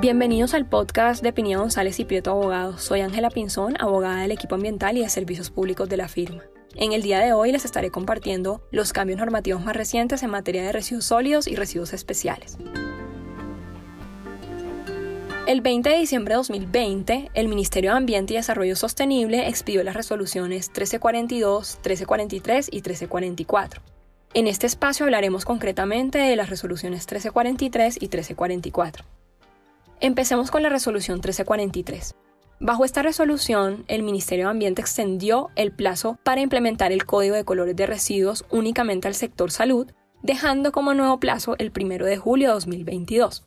Bienvenidos al podcast de Pinilla González y Prieto Abogados. Soy Ángela Pinzón, abogada del equipo ambiental y de servicios públicos de la firma. En el día de hoy les estaré compartiendo los cambios normativos más recientes en materia de residuos sólidos y residuos especiales. El 20 de diciembre de 2020, el Ministerio de Ambiente y Desarrollo Sostenible expidió las resoluciones 1342, 1343 y 1344. En este espacio hablaremos concretamente de las resoluciones 1343 y 1344. Empecemos con la resolución 1343. Bajo esta resolución, el Ministerio de Ambiente extendió el plazo para implementar el Código de Colores de Residuos únicamente al sector salud, dejando como nuevo plazo el 1 de julio de 2022.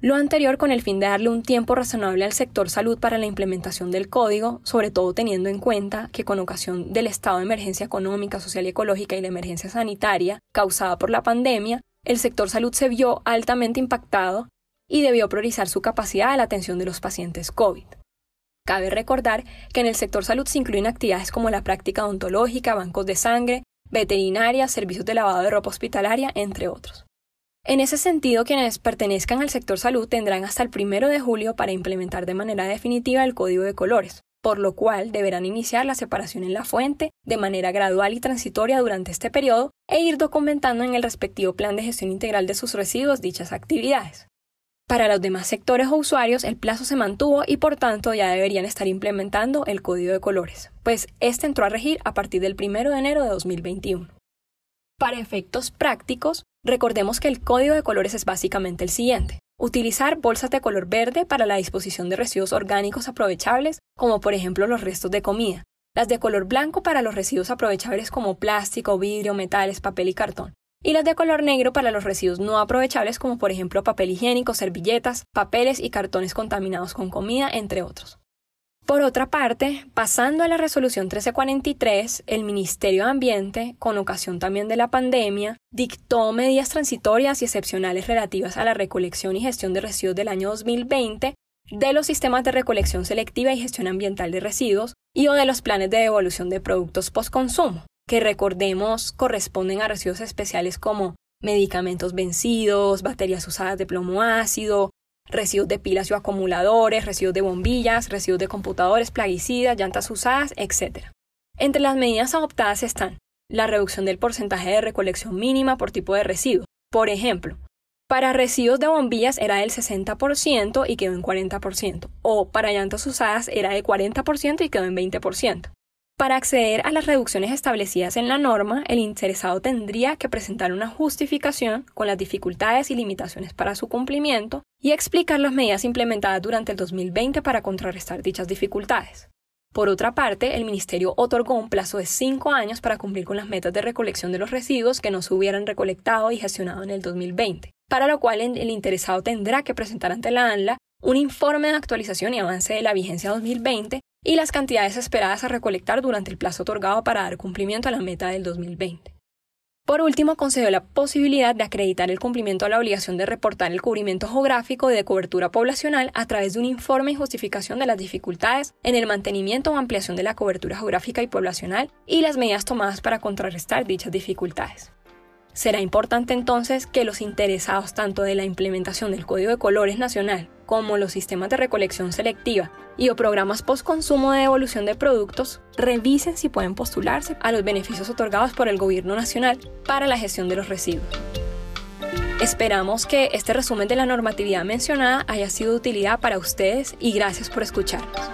Lo anterior con el fin de darle un tiempo razonable al sector salud para la implementación del código, sobre todo teniendo en cuenta que con ocasión del estado de emergencia económica, social y ecológica y la emergencia sanitaria causada por la pandemia, el sector salud se vio altamente impactado y debió priorizar su capacidad a la atención de los pacientes COVID. Cabe recordar que en el sector salud se incluyen actividades como la práctica odontológica, bancos de sangre, veterinaria, servicios de lavado de ropa hospitalaria, entre otros. En ese sentido, quienes pertenezcan al sector salud tendrán hasta el 1 de julio para implementar de manera definitiva el código de colores, por lo cual deberán iniciar la separación en la fuente de manera gradual y transitoria durante este periodo e ir documentando en el respectivo plan de gestión integral de sus residuos dichas actividades. Para los demás sectores o usuarios, el plazo se mantuvo y por tanto ya deberían estar implementando el código de colores, pues este entró a regir a partir del 1 de enero de 2021. Para efectos prácticos, recordemos que el código de colores es básicamente el siguiente. Utilizar bolsas de color verde para la disposición de residuos orgánicos aprovechables, como por ejemplo los restos de comida. Las de color blanco para los residuos aprovechables como plástico, vidrio, metales, papel y cartón y las de color negro para los residuos no aprovechables como por ejemplo papel higiénico, servilletas, papeles y cartones contaminados con comida, entre otros. Por otra parte, pasando a la resolución 1343, el Ministerio de Ambiente, con ocasión también de la pandemia, dictó medidas transitorias y excepcionales relativas a la recolección y gestión de residuos del año 2020 de los sistemas de recolección selectiva y gestión ambiental de residuos y o de los planes de devolución de productos postconsumo, que recordemos corresponden a residuos especiales como medicamentos vencidos, baterías usadas de plomo ácido, residuos de pilas o acumuladores, residuos de bombillas, residuos de computadores, plaguicidas, llantas usadas, etc. Entre las medidas adoptadas están la reducción del porcentaje de recolección mínima por tipo de residuo. Por ejemplo, para residuos de bombillas era del 60% y quedó en 40%, o para llantas usadas era de 40% y quedó en 20%. Para acceder a las reducciones establecidas en la norma, el interesado tendría que presentar una justificación con las dificultades y limitaciones para su cumplimiento y explicar las medidas implementadas durante el 2020 para contrarrestar dichas dificultades. Por otra parte, el Ministerio otorgó un plazo de cinco años para cumplir con las metas de recolección de los residuos que no se hubieran recolectado y gestionado en el 2020, para lo cual el interesado tendrá que presentar ante la ANLA un informe de actualización y avance de la vigencia 2020 y las cantidades esperadas a recolectar durante el plazo otorgado para dar cumplimiento a la meta del 2020. Por último, concedió la posibilidad de acreditar el cumplimiento a la obligación de reportar el cubrimiento geográfico y de cobertura poblacional a través de un informe y justificación de las dificultades en el mantenimiento o ampliación de la cobertura geográfica y poblacional y las medidas tomadas para contrarrestar dichas dificultades. Será importante entonces que los interesados tanto de la implementación del Código de Colores Nacional como los sistemas de recolección selectiva y o programas post-consumo de devolución de productos, revisen si pueden postularse a los beneficios otorgados por el Gobierno Nacional para la gestión de los residuos. Esperamos que este resumen de la normatividad mencionada haya sido de utilidad para ustedes y gracias por escucharnos.